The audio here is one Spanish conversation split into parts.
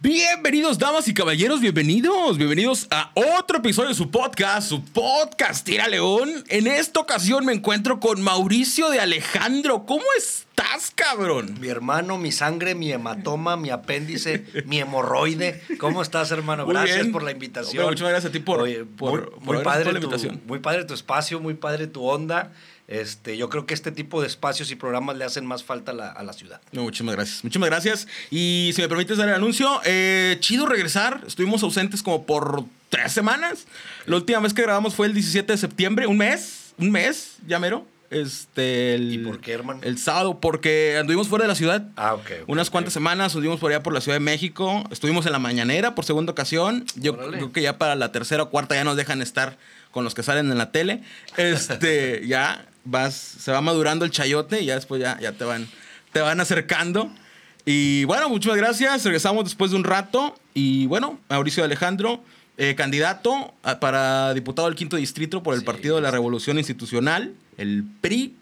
Bienvenidos, damas y caballeros, bienvenidos, bienvenidos a otro episodio de su podcast, su podcast Tira León. En esta ocasión me encuentro con Mauricio de Alejandro. ¿Cómo estás, cabrón? Mi hermano, mi sangre, mi hematoma, mi apéndice, mi hemorroide. ¿Cómo estás, hermano? Muy gracias bien. por la invitación. Hombre, muchas gracias a ti por- Oye, por- muy, por muy haber padre la tu, invitación. muy padre tu espacio, muy padre tu onda. Este, yo creo que este tipo de espacios y programas le hacen más falta a la, a la ciudad. No, muchísimas gracias, muchísimas gracias. Y si me permites dar el anuncio, eh, chido regresar. Estuvimos ausentes como por tres semanas. La última vez que grabamos fue el 17 de septiembre, un mes, un mes, ya mero. Este, el, ¿Y por qué, hermano? El sábado, porque anduvimos fuera de la ciudad. Ah, ok. Unas cuantas semanas estuvimos por allá por la Ciudad de México. Estuvimos en la mañanera por segunda ocasión. Yo Órale. creo que ya para la tercera o cuarta ya nos dejan estar con los que salen en la tele. Este, ya vas, se va madurando el chayote y ya después ya, ya te van, te van acercando. Y bueno, muchas gracias. Regresamos después de un rato. Y bueno, Mauricio Alejandro, eh, candidato a- para diputado del quinto distrito por el Sí, Partido de la. Revolución Institucional, el PRI.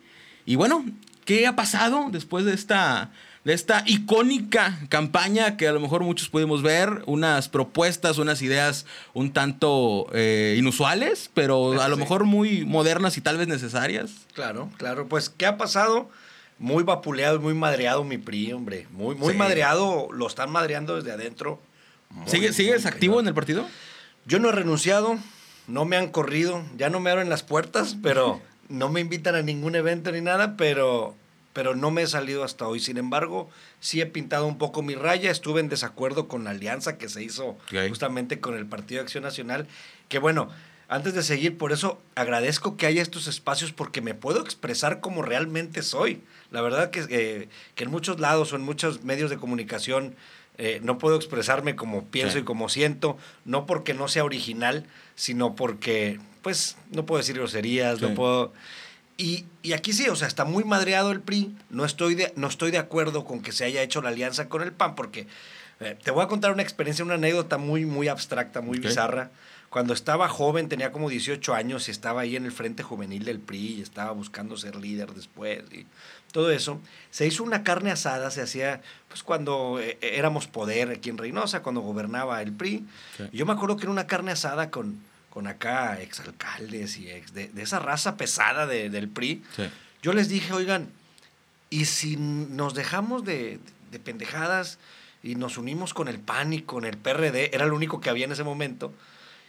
Y bueno, ¿qué ha pasado después de esta, de esta icónica campaña que a lo mejor muchos pudimos ver? Unas propuestas, unas ideas un tanto eh, inusuales, pero a lo Sí. mejor muy modernas y tal vez necesarias. Claro, claro. Pues, ¿qué ha pasado? Muy vapuleado y muy madreado mi PRI, hombre. Muy, muy Sí. madreado. Lo están madreando desde adentro. Muy, ¿Sigue, ¿Sigues muy activo en el partido? Yo no he renunciado, no me han corrido, ya no me abren las puertas, pero no me invitan a ningún evento ni nada, pero, pero no me he salido hasta hoy. Sin embargo, sí he pintado un poco mi raya, estuve en desacuerdo con la alianza que se hizo justamente con el Partido de Acción Nacional, que bueno, antes de seguir, por eso agradezco que haya estos espacios porque me puedo expresar como realmente soy. La verdad que, eh, que en muchos lados o en muchos medios de comunicación eh, no puedo expresarme como pienso Sí. y como siento, no porque no sea original, sino porque, pues, no puedo decir groserías, Sí. no puedo... Y, y aquí sí, o sea, está muy madreado el PRI, no estoy de, no estoy de acuerdo con que se haya hecho la alianza con el PAN, porque eh, te voy a contar una experiencia, una anécdota muy, muy abstracta, muy bizarra. Cuando estaba joven, tenía como 18 años y estaba ahí en el Frente Juvenil del PRI y estaba buscando ser líder después y todo eso. Se hizo una carne asada, se hacía pues cuando eh, éramos poder aquí en Reynosa, cuando gobernaba el PRI. Y yo me acuerdo que era una carne asada con, con acá exalcaldes y ex, de, de esa raza pesada de- del PRI. Sí. Yo les dije, oigan, ¿y si nos dejamos de, de pendejadas y nos unimos con el PAN y con el PRD? Era lo único que había en ese momento.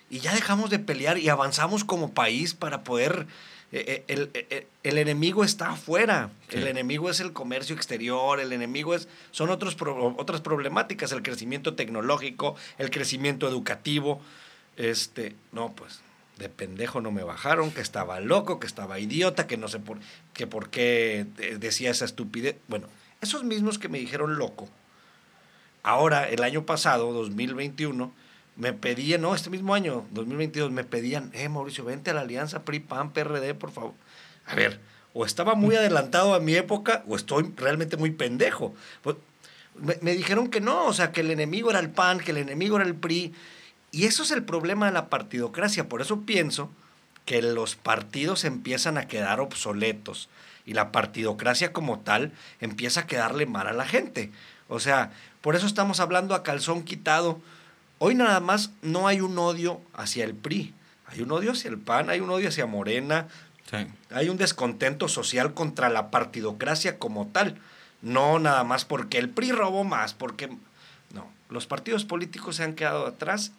Y ya dejamos de pelear y avanzamos como país para poder... eh, eh, el, eh, el enemigo está afuera. Sí. El enemigo es el comercio exterior, el enemigo es, son otros pro- otras problemáticas, el crecimiento tecnológico, el crecimiento educativo. Este, no, pues de pendejo no me bajaron, que estaba loco, que estaba idiota, que no sé por, que por qué eh, decía esa estupidez. Bueno, esos mismos que me dijeron loco, ahora, el año pasado, 2021, me pedían, no, este mismo año, 2022, me pedían, eh, Mauricio, vente a la alianza PRI, PAN, PRD, por favor. A ver, o estaba muy adelantado a mi época, o estoy realmente muy pendejo. Pues, me, me dijeron que no, o sea, que el enemigo era el PAN, que el enemigo era el PRI. Y eso es el problema de la partidocracia. Por eso pienso que los partidos empiezan a quedar obsoletos y la partidocracia como tal empieza a quedarle mal a la gente. O sea, por eso estamos hablando a calzón quitado. Hoy nada más no hay un odio hacia el PRI, hay un odio hacia el PAN, hay un odio hacia Morena, Sí. hay un descontento social contra la partidocracia como tal. No nada más porque el PRI robó más, porque... No, los partidos políticos se han quedado atrás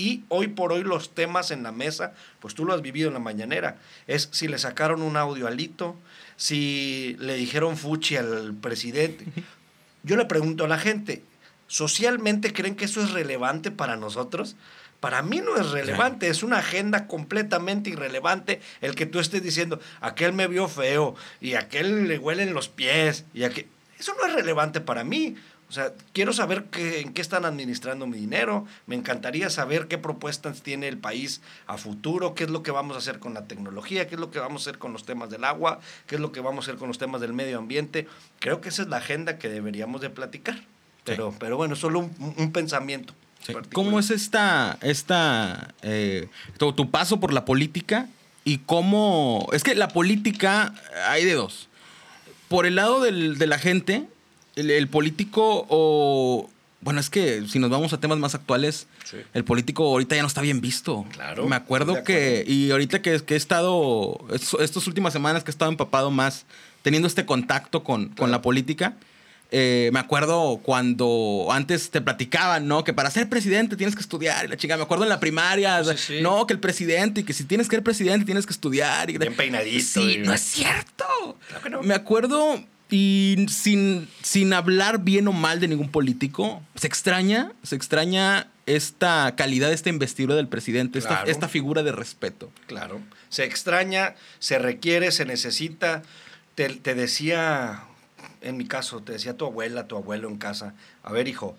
y hoy por hoy los temas en la mesa, pues tú lo has vivido en la mañanera, es si le sacaron un audio a Lito, si le dijeron fuchi al presidente. Yo le pregunto a la gente, ¿socialmente creen que eso es relevante para nosotros? Para mí no es relevante, es una agenda completamente irrelevante el que tú estés diciendo, aquel me vio feo y aquel le huelen los pies y aquel... Eso no es relevante para mí. O sea, quiero saber qué, en qué están administrando mi dinero, me encantaría saber qué propuestas tiene el país a futuro, qué es lo que vamos a hacer con la tecnología, qué es lo que vamos a hacer con los temas del agua, qué es lo que vamos a hacer con los temas del medio ambiente. Creo que esa es la agenda que deberíamos de platicar. Pero, pero bueno, solo un, un pensamiento. Sí. ¿Cómo es esta, esta eh, tu, tu paso por la política y cómo... Es que la política hay de dos. Por el lado del- de la gente, el, el político o bueno, es que si nos vamos a temas más actuales, Sí. el político ahorita ya no está bien visto. Claro, Me acuerdo que, y ahorita que, que he estado, es- estas últimas semanas que he estado empapado más, teniendo este contacto con, con la política, eh, me acuerdo cuando antes te platicaban, ¿no? Que para ser presidente tienes que estudiar y la chica. Me acuerdo en la primaria, Sí, sí. no, que el presidente y que si tienes que ser presidente tienes que estudiar. Y, Bien peinadito Sí, y- no es cierto. Claro que no. Me acuerdo y sin, sin hablar bien o mal de ningún político, se extraña, se extraña esta calidad, esta investidura del presidente, esta, figura de respeto. Claro. Se extraña, se requiere, se necesita. Te, te decía, en mi caso, te decía tu abuela, tu abuelo en casa, a ver hijo,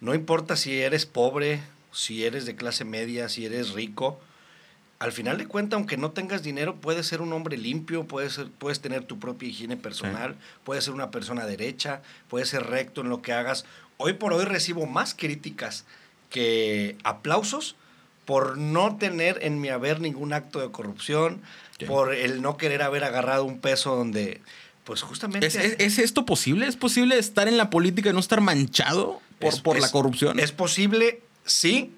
no importa si eres pobre, si eres de clase media, si eres rico, al final de cuentas, aunque no tengas dinero, puedes ser un hombre limpio, puedes, ser- puedes tener tu propia higiene personal, puedes ser una persona derecha, puedes ser recto en lo que hagas. Hoy por hoy recibo más críticas que aplausos por no tener en mi haber ningún acto de corrupción, Sí. por el no querer haber agarrado un peso donde, pues justamente... ¿Es, es- es esto posible? ¿Es posible estar en la política y no estar manchado por, es- por la corrupción? Es posible, sí,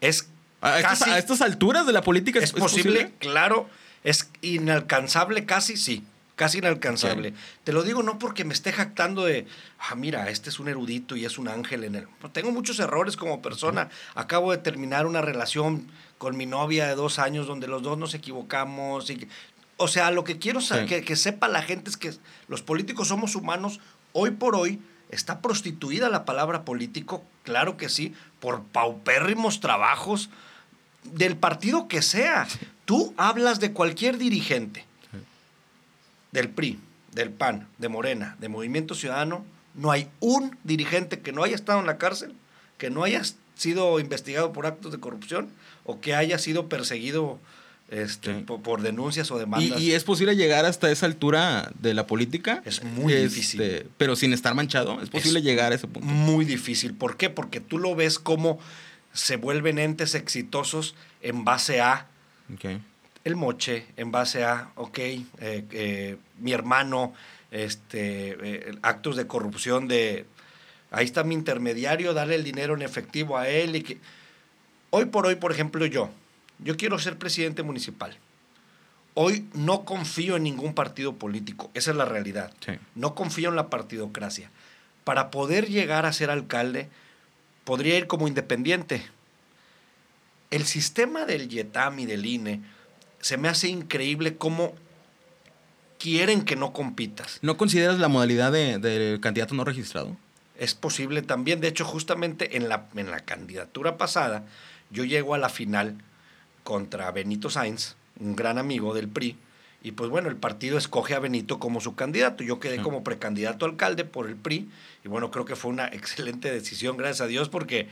es a, estas, casi- a estas alturas de la política ¿Es, posible? Claro. ¿Es inalcanzable? Casi sí. Casi inalcanzable. Te lo digo no porque me esté jactando de, ah, mira, este es un erudito y es un ángel en él. Tengo muchos errores como persona. Acabo de terminar una relación con mi novia de dos años donde los dos nos equivocamos. Y, o sea, lo que quiero Sí. que, que sepa la gente es que los políticos somos humanos. Hoy por hoy está prostituida la palabra político, claro que sí, por paupérrimos trabajos del partido que sea. Tú hablas de cualquier dirigente, del PRI, del PAN, de Morena, de Movimiento Ciudadano, no hay un dirigente que no haya estado en la cárcel, que no haya sido investigado por actos de corrupción o que haya sido perseguido este, Sí. por, por denuncias o ¿Y, demandas. y es posible llegar hasta esa altura de la política? Es muy Este, difícil. Pero sin estar manchado, ¿es posible Es llegar a ese punto? Muy difícil. ¿Por qué? Porque tú lo ves como se vuelven entes exitosos en base a el moche en base a, ok, eh, eh, mi hermano, este, eh, actos de corrupción de, ahí está mi intermediario, darle el dinero en efectivo a él y que... Hoy por hoy, por ejemplo, yo, yo quiero ser presidente municipal. Hoy no confío en ningún partido político, esa es la realidad. Sí. No confío en la partidocracia. Para poder llegar a ser alcalde, podría ir como independiente. El sistema del YETAM y del INE se me hace increíble cómo quieren que no compitas. ¿No consideras la modalidad de- del candidato no registrado? Es posible también, de hecho, justamente en la, en la candidatura pasada, yo llego a la final contra Benito Sainz, un gran amigo del PRI, y pues bueno, el partido escoge a Benito como su candidato. Yo quedé como precandidato alcalde por el PRI, y bueno, creo que fue una excelente decisión, gracias a Dios, porque,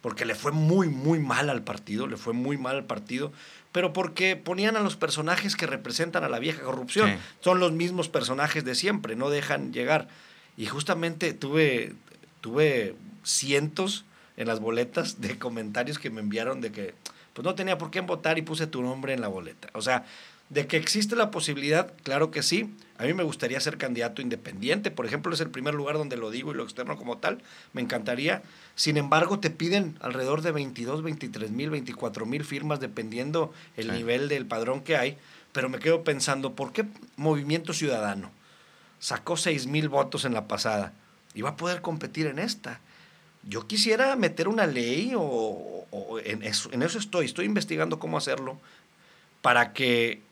porque le fue muy, muy mal al partido, le fue muy mal al partido, pero porque ponían a los personajes que representan a la vieja corrupción. Sí. Son los mismos personajes de siempre, no dejan llegar. Y justamente tuve, tuve cientos en las boletas de comentarios que me enviaron de que pues no tenía por qué votar y puse tu nombre en la boleta. O sea, de que existe la posibilidad, claro que sí. A mí me gustaría ser candidato independiente, por ejemplo, es el primer lugar donde lo digo y lo externo como tal, me encantaría. Sin embargo, te piden alrededor de 22, 23 mil, 24 mil firmas, dependiendo el Sí. nivel del padrón que hay. Pero me quedo pensando, ¿por qué Movimiento Ciudadano sacó 6 mil votos en la pasada y va a poder competir en esta? Yo quisiera meter una ley o, o en, eso, en eso estoy, estoy investigando cómo hacerlo para que,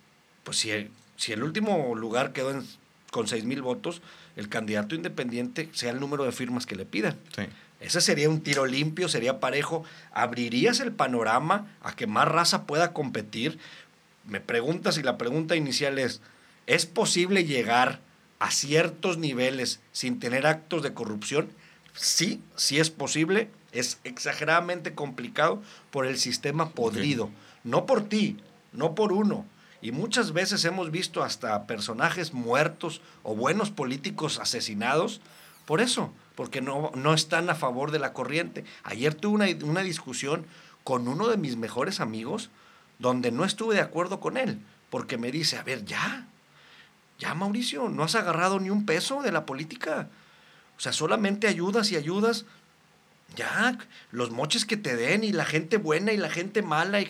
pues si el, si el último lugar quedó en- con 6 mil votos, el candidato independiente sea el número de firmas que le pidan. Sí. Ese sería un tiro limpio, sería parejo. ¿Abrirías el panorama a que más raza pueda competir? Me preguntas y la pregunta inicial es, ¿es posible llegar a ciertos niveles sin tener actos de corrupción? Sí, sí es posible. Es exageradamente complicado por el sistema podrido. No por ti, no por uno. Y muchas veces hemos visto hasta personajes muertos o buenos políticos asesinados por eso, porque no, no están a favor de la corriente. Ayer tuve una, una discusión con uno de mis mejores amigos donde no estuve de acuerdo con él, porque me dice, a ver, ya, ya Mauricio, no has agarrado ni un peso de la política. O sea, solamente ayudas y ayudas. Ya, los moches que te den y la gente buena y la gente mala.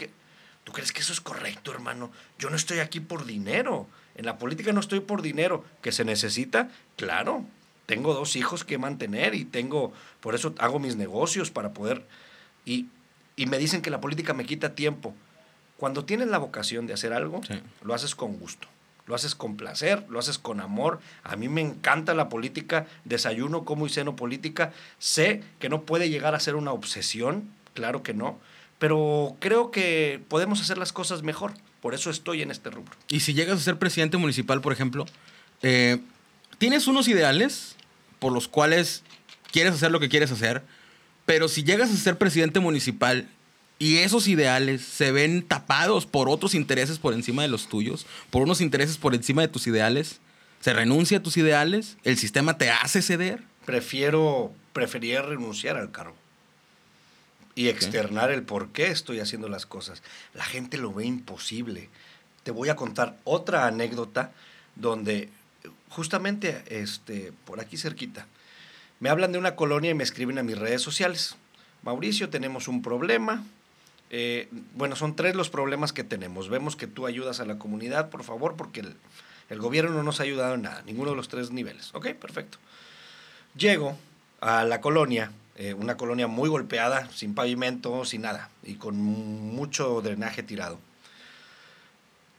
¿Tú crees que eso es correcto, hermano? Yo no estoy aquí por dinero. En la política no estoy por dinero. ¿Que se necesita? Claro. Tengo dos hijos que mantener y tengo, por eso hago mis negocios para poder... Y, y me dicen que la política me quita tiempo. Cuando tienes la vocación de hacer algo, Sí. lo haces con gusto. Lo haces con placer, lo haces con amor. A mí me encanta la política, desayuno, como y ceno política. Sé que no puede llegar a ser una obsesión, claro que no, pero creo que podemos hacer las cosas mejor. Por eso estoy en este rubro. Y si llegas a ser presidente municipal, por ejemplo, eh, tienes unos ideales por los cuales quieres hacer lo que quieres hacer, pero si llegas a ser presidente municipal y esos ideales se ven tapados por otros intereses por encima de los tuyos, por unos intereses por encima de tus ideales, se renuncia a tus ideales, el sistema te hace ceder. Prefiero, preferiría renunciar al cargo y externar el por qué estoy haciendo las cosas. La gente lo ve imposible. Te voy a contar otra anécdota donde justamente este, por aquí cerquita, me hablan de una colonia y me escriben a mis redes sociales. Mauricio, tenemos un problema. Eh, bueno, son tres los problemas que tenemos. Vemos que tú ayudas a la comunidad, por favor, porque el, el gobierno no nos ha ayudado en nada, ninguno de los tres niveles. Ok, perfecto. Llego a la colonia, eh, una colonia muy golpeada, sin pavimento, sin nada, y con mucho drenaje tirado.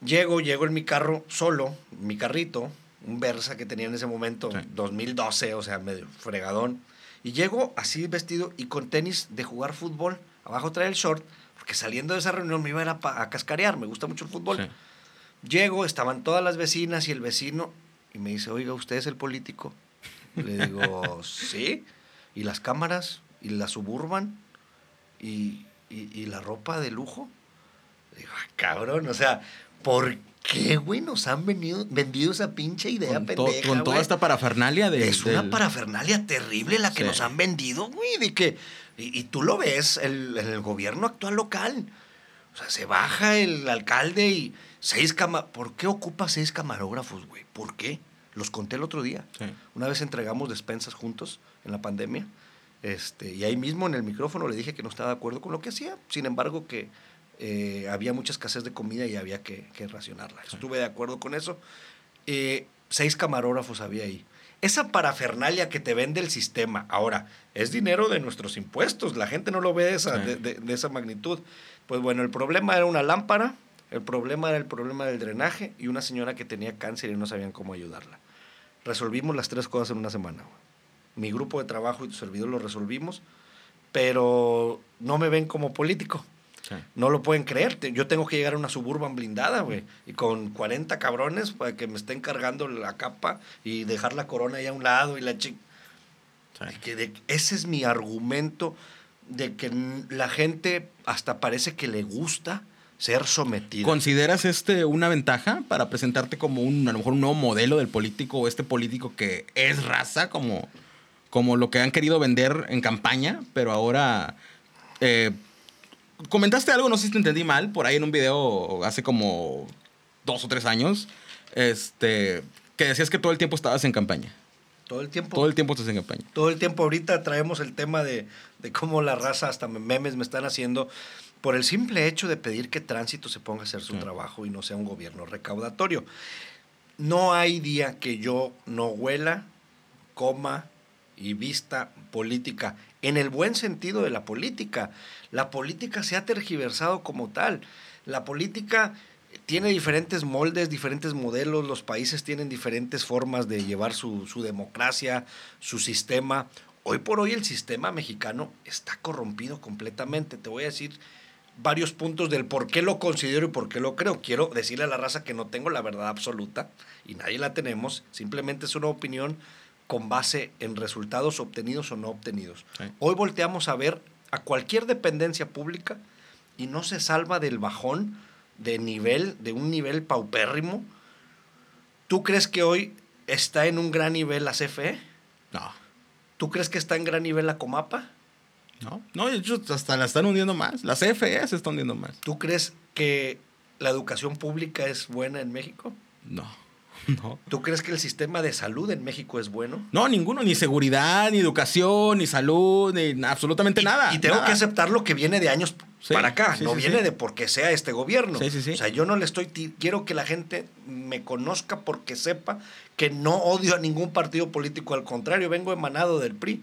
Llego, llego en mi carro solo, mi carrito, un Versa que tenía en ese momento, Sí. 2012, o sea, medio fregadón. Y llego así vestido y con tenis de jugar fútbol. Abajo trae el short, porque saliendo de esa reunión me iba a, ir a pa- a cascarear, me gusta mucho el fútbol. Sí. Llego, estaban todas las vecinas y el vecino, y me dice, oiga, ¿usted es el político? Le digo, sí. ¿Y las cámaras? ¿Y la suburban? ¿Y, y, y la ropa de lujo? Digo, "Ah, cabrón, o sea, ¿por qué, güey, nos han venido, vendido esa pinche idea Con, to- pendeja, con toda esta parafernalia de... Es una del- parafernalia terrible la que Sí. nos han vendido, güey, de que... Y, y tú lo ves el- en el gobierno actual local. O sea, se baja el alcalde y seis cama... ¿Por qué ocupa seis camarógrafos, güey? ¿Por qué? Los conté el otro día. Sí. Una vez entregamos despensas juntos en la pandemia. Este, y ahí mismo en el micrófono le dije que no estaba de acuerdo con lo que hacía. Sin embargo, que eh, había mucha escasez de comida y había que, que racionarla. Estuve de acuerdo con eso. Eh, seis camarógrafos había ahí. Esa parafernalia que te vende el sistema, ahora, es dinero de nuestros impuestos. La gente no lo ve de esa, de- de esa magnitud. Pues bueno, el problema era una lámpara, el problema era el problema del drenaje y una señora que tenía cáncer y no sabían cómo ayudarla. Resolvimos las tres cosas en una semana. Mi grupo de trabajo y tu servidor lo resolvimos, pero no me ven como político. Sí. No lo pueden creer. Yo tengo que llegar a una suburban blindada, güey. Y con 40 cabrones para que me estén cargando la capa y dejar la corona ahí a un lado y la chica. Sí. Que de- ese es mi argumento de que la gente hasta parece que le gusta ser sometida. ¿Consideras este una ventaja para presentarte como un, a lo mejor un nuevo modelo del político o este político que es raza, como, como lo que han querido vender en campaña, pero ahora... eh, comentaste algo, no sé si te entendí mal, por ahí en un video hace como dos o tres años, este, que decías que todo el tiempo estabas en campaña. Todo el tiempo. Todo el tiempo estás en campaña. Todo el tiempo ahorita traemos el tema de, de cómo la raza, hasta memes me están haciendo, por el simple hecho de pedir que tránsito se ponga a hacer su Sí. trabajo y no sea un gobierno recaudatorio. No hay día que yo no huela, coma y vista política, en el buen sentido de la política. La política se ha tergiversado como tal. La política tiene diferentes moldes, diferentes modelos, los países tienen diferentes formas de llevar su, su democracia, su sistema. Hoy por hoy el sistema mexicano está corrompido completamente. Te voy a decir varios puntos del por qué lo considero y por qué lo creo. Quiero decirle a la raza que no tengo la verdad absoluta y nadie la tenemos. Simplemente es una opinión con base en resultados obtenidos o no obtenidos. Sí. Hoy volteamos a ver a cualquier dependencia pública y no se salva del bajón de nivel, de un nivel paupérrimo. ¿Tú crees que hoy está en un gran nivel la CFE? No. ¿Tú crees que está en gran nivel la Comapa? No, no, hecho, hasta la están hundiendo más. La CFE se está hundiendo más. ¿Tú crees que la educación pública es buena en México? No. No. ¿Tú crees que el sistema de salud en México es bueno? No, ninguno, ni seguridad, ni educación, ni salud, ni absolutamente Y- nada. Y tengo nada. que aceptar lo que viene de años Sí, para acá. sí, no sí, viene de porque sea este gobierno. Sí, sí, sí. O sea, yo no le estoy. Quiero que la gente me conozca porque sepa que no odio a ningún partido político. Al contrario, vengo emanado del PRI.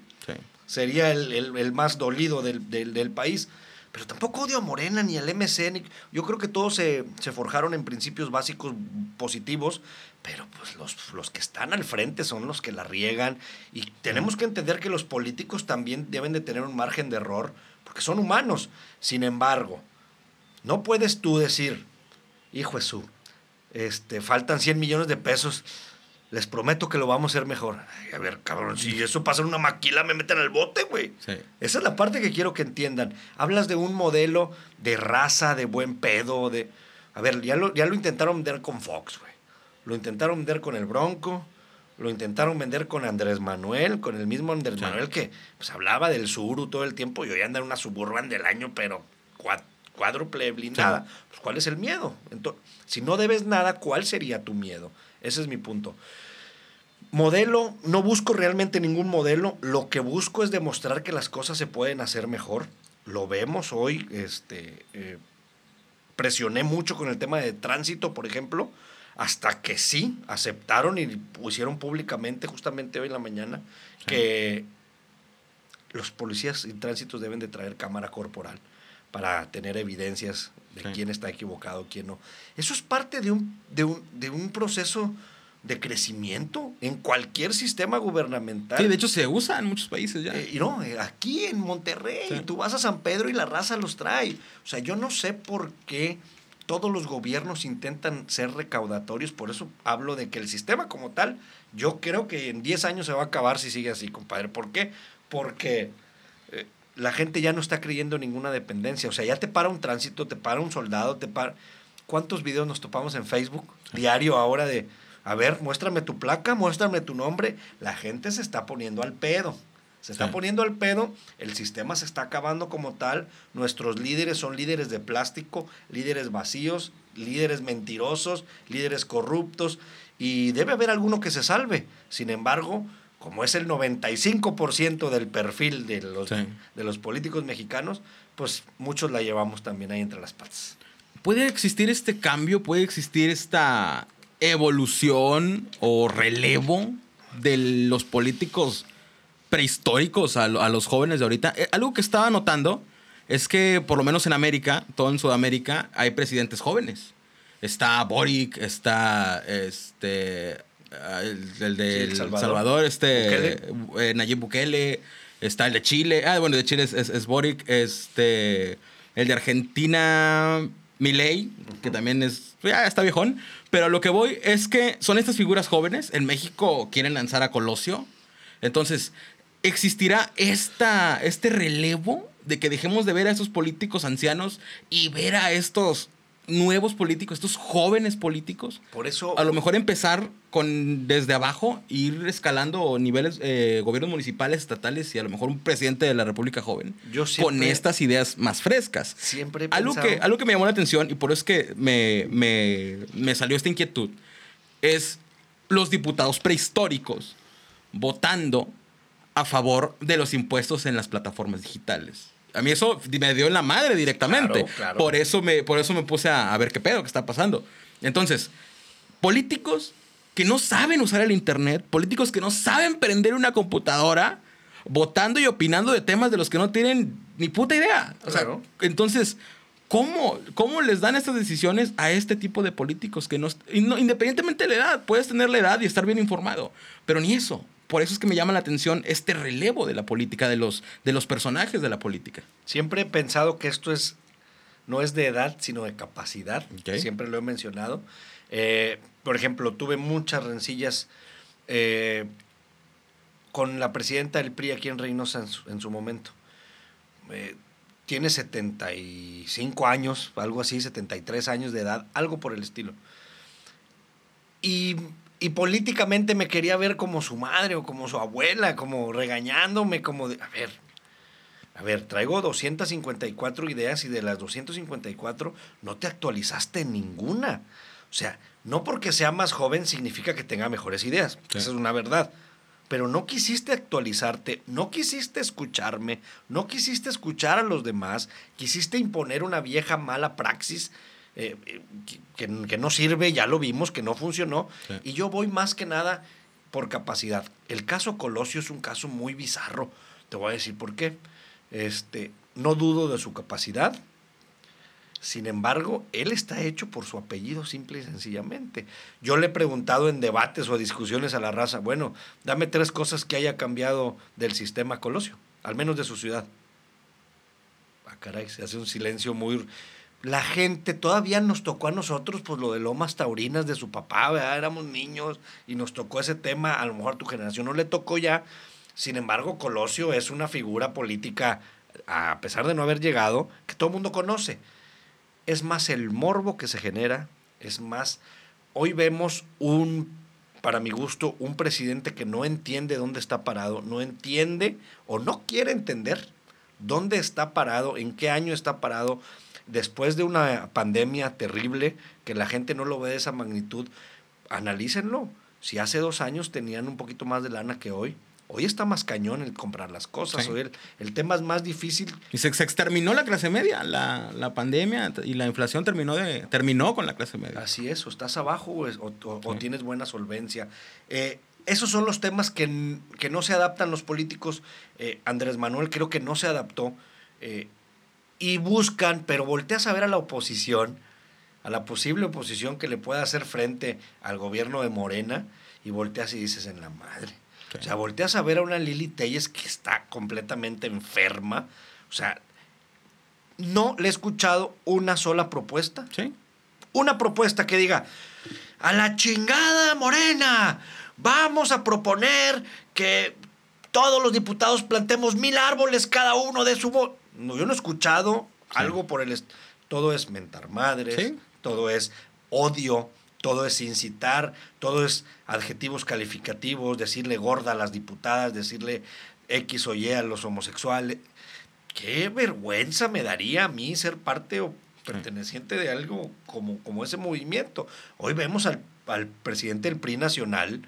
Sería el, el- el más dolido del, del- del país. Pero tampoco odio a Morena ni al MC. ni- yo creo que todos se, se forjaron en principios básicos positivos, pero pues los, los que están al frente son los que la riegan. Y tenemos que entender que los políticos también deben de tener un margen de error, porque son humanos. Sin embargo, no puedes tú decir, hijo su, este, faltan 100 millones de pesos. Les prometo que lo vamos a hacer mejor. Ay, a ver, cabrón, si eso pasa en una maquila, me meten al bote, güey. Sí. Esa es la parte que quiero que entiendan. Hablas de un modelo de raza, de buen pedo, de... A ver, ya lo, ya lo intentaron vender con Fox, güey. Lo intentaron vender con el Bronco. Lo intentaron vender con Andrés Manuel, con el mismo Andrés Sí. Manuel que pues, hablaba del Suru todo el tiempo y hoy anda en una suburban del año, pero cuádruple blindada. Pues, ¿Cuál es el miedo? Ento- si no debes nada, ¿cuál sería tu miedo? Ese es mi punto. Modelo, no busco realmente ningún modelo, lo que busco es demostrar que las cosas se pueden hacer mejor. Lo vemos hoy, este, eh, presioné mucho con el tema de tránsito, por ejemplo, hasta que sí aceptaron y pusieron públicamente, justamente hoy en la mañana, que los policías y tránsitos deben de traer cámara corporal para tener evidencias de Sí. quién está equivocado, quién no. Eso es parte de un, de un, de un proceso de crecimiento en cualquier sistema gubernamental. Sí, de hecho se usa en muchos países ya. Eh, y no, eh, aquí en Monterrey, Sí. tú vas a San Pedro y la raza los trae. O sea, yo no sé por qué todos los gobiernos intentan ser recaudatorios, por eso hablo de que el sistema como tal, yo creo que en 10 años se va a acabar si sigue así, compadre. ¿Por qué? Porque eh, la gente ya no está creyendo en ninguna dependencia. O sea, ya te para un tránsito, te para un soldado, te para... ¿Cuántos videos nos topamos en Facebook diario ahora de, a ver, muéstrame tu placa, muéstrame tu nombre? La gente se está poniendo al pedo. Se está Sí. poniendo al pedo, el sistema se está acabando como tal, nuestros líderes son líderes de plástico, líderes vacíos, líderes mentirosos, líderes corruptos, y debe haber alguno que se salve. Sin embargo, como es el 95% del perfil de los, Sí. de los políticos mexicanos, pues muchos la llevamos también ahí entre las patas. ¿Puede existir este cambio? ¿Puede existir esta evolución o relevo de los políticos prehistóricos a, lo- a los jóvenes de ahorita? Eh, algo que estaba notando es que por lo menos en América, todo en Sudamérica, hay presidentes jóvenes. Está Boric, está este ah, el, el de Sí, El Salvador. Salvador, este eh, Nayib Bukele, está el de Chile, ah, bueno, de Chile es, es, es Boric, este, el de Argentina, Milei, que también es, ya está viejón, pero lo que voy es que son estas figuras jóvenes, en México quieren lanzar a Colosio, entonces, ¿existirá esta, este relevo de que dejemos de ver a estos políticos ancianos y ver a estos nuevos políticos, estos jóvenes políticos? Por eso... A lo mejor empezar con desde abajo, ir escalando niveles, eh, gobiernos municipales, estatales y a lo mejor un presidente de la República joven Yo con estas ideas más frescas. Siempre he Algo pensado- que, algo que me llamó la atención y por eso es que me, me, me salió esta inquietud es los diputados prehistóricos votando a favor de los impuestos en las plataformas digitales. A mí eso me dio en la madre directamente. Claro, claro. Por, eso me, por eso me puse a, a ver qué pedo, qué está pasando. Entonces, políticos que no saben usar el Internet, políticos que no saben prender una computadora, votando y opinando de temas de los que no tienen ni puta idea. O sea, Claro. entonces, ¿cómo, ¿cómo les dan estas decisiones a este tipo de políticos que no, no- independientemente de la edad, puedes tener la edad y estar bien informado, pero ni eso. Por eso es que me llama la atención este relevo de la política, de los, de los personajes de la política. Siempre he pensado que esto es no es de edad, sino de capacidad. Siempre lo he mencionado. Eh, por ejemplo, tuve muchas rencillas eh, con la presidenta del PRI aquí en Reynosa en su, en su momento. Eh, tiene 75 años, algo así, 73 años de edad, algo por el estilo. Y, y políticamente me quería ver como su madre o como su abuela, como regañándome, como de, a ver, a ver, traigo 254 ideas y de las 254 no te actualizaste ninguna. O O sea, no porque sea más joven significa que tenga mejores ideas. Sí. Esa es una verdad. Pero no quisiste actualizarte, no quisiste escucharme, no quisiste escuchar a los demás, quisiste imponer una vieja mala praxis eh, que, que no sirve, ya lo vimos, que no funcionó. Sí. Y yo voy más que nada por capacidad. El caso Colosio es un caso muy bizarro. Te voy a decir por qué. Este, no dudo de su capacidad. Sin embargo, él está hecho por su apellido simple y sencillamente. Yo le he preguntado en debates o discusiones a la raza, bueno, dame tres cosas que haya cambiado del sistema Colosio, al menos de su ciudad. Ah, caray, se hace un silencio muy... La gente, todavía nos tocó a nosotros, pues lo de Lomas Taurinas de su papá, ¿verdad? Éramos niños y nos tocó ese tema, a lo mejor a tu generación no le tocó ya. Sin embargo, Colosio es una figura política, a pesar de no haber llegado, que todo el mundo conoce. Es más el morbo que se genera, es más, hoy vemos un, para mi gusto, un presidente que no entiende dónde está parado, no entiende o no quiere entender dónde está parado, en qué año está parado, después de una pandemia terrible, que la gente no lo ve de esa magnitud, analícenlo. Si hace dos años tenían un poquito más de lana que hoy, hoy está más cañón el comprar las cosas, Sí. hoy el, el tema es más difícil. Y se, se exterminó la clase media. La, la pandemia y la inflación terminó, de, terminó con la clase media. Así es, o estás abajo o, o- tienes buena solvencia. Eh, esos son los temas que, que no se adaptan los políticos. Eh, Andrés Manuel creo que no se adaptó. eh, y buscan, pero volteas a ver a la oposición, a la posible oposición que le pueda hacer frente al gobierno de Morena, y volteas y dices en la madre. Sí. O sea, volteas a ver a una Lili Telles que está completamente enferma. O sea, no le he escuchado una sola propuesta Sí. una propuesta que diga, a la chingada morena, vamos a proponer que todos los diputados plantemos mil árboles cada uno de su voz. No, yo no he escuchado algo por el... Todo es mentar madres, Sí. todo es odio, todo es incitar, todo es adjetivos calificativos, decirle gorda a las diputadas, decirle X o Y a los homosexuales. Qué vergüenza me daría a mí ser parte o perteneciente de algo como, como ese movimiento. Hoy vemos al, al presidente del PRI nacional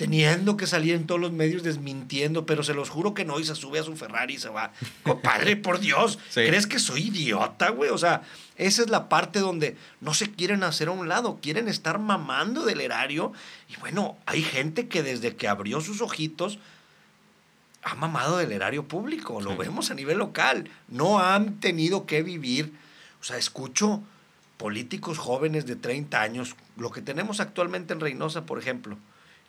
teniendo que salir en todos los medios desmintiendo, pero se los juro que no, y se sube a su Ferrari y se va. Compadre, por Dios, Sí. ¿crees que soy idiota, güey? O sea, esa es la parte donde no se quieren hacer a un lado, quieren estar mamando del erario. Y bueno, hay gente que desde que abrió sus ojitos ha mamado del erario público, lo Sí. vemos a nivel local, no han tenido que vivir, o sea, escucho políticos jóvenes de 30 años, lo que tenemos actualmente en Reynosa, por ejemplo,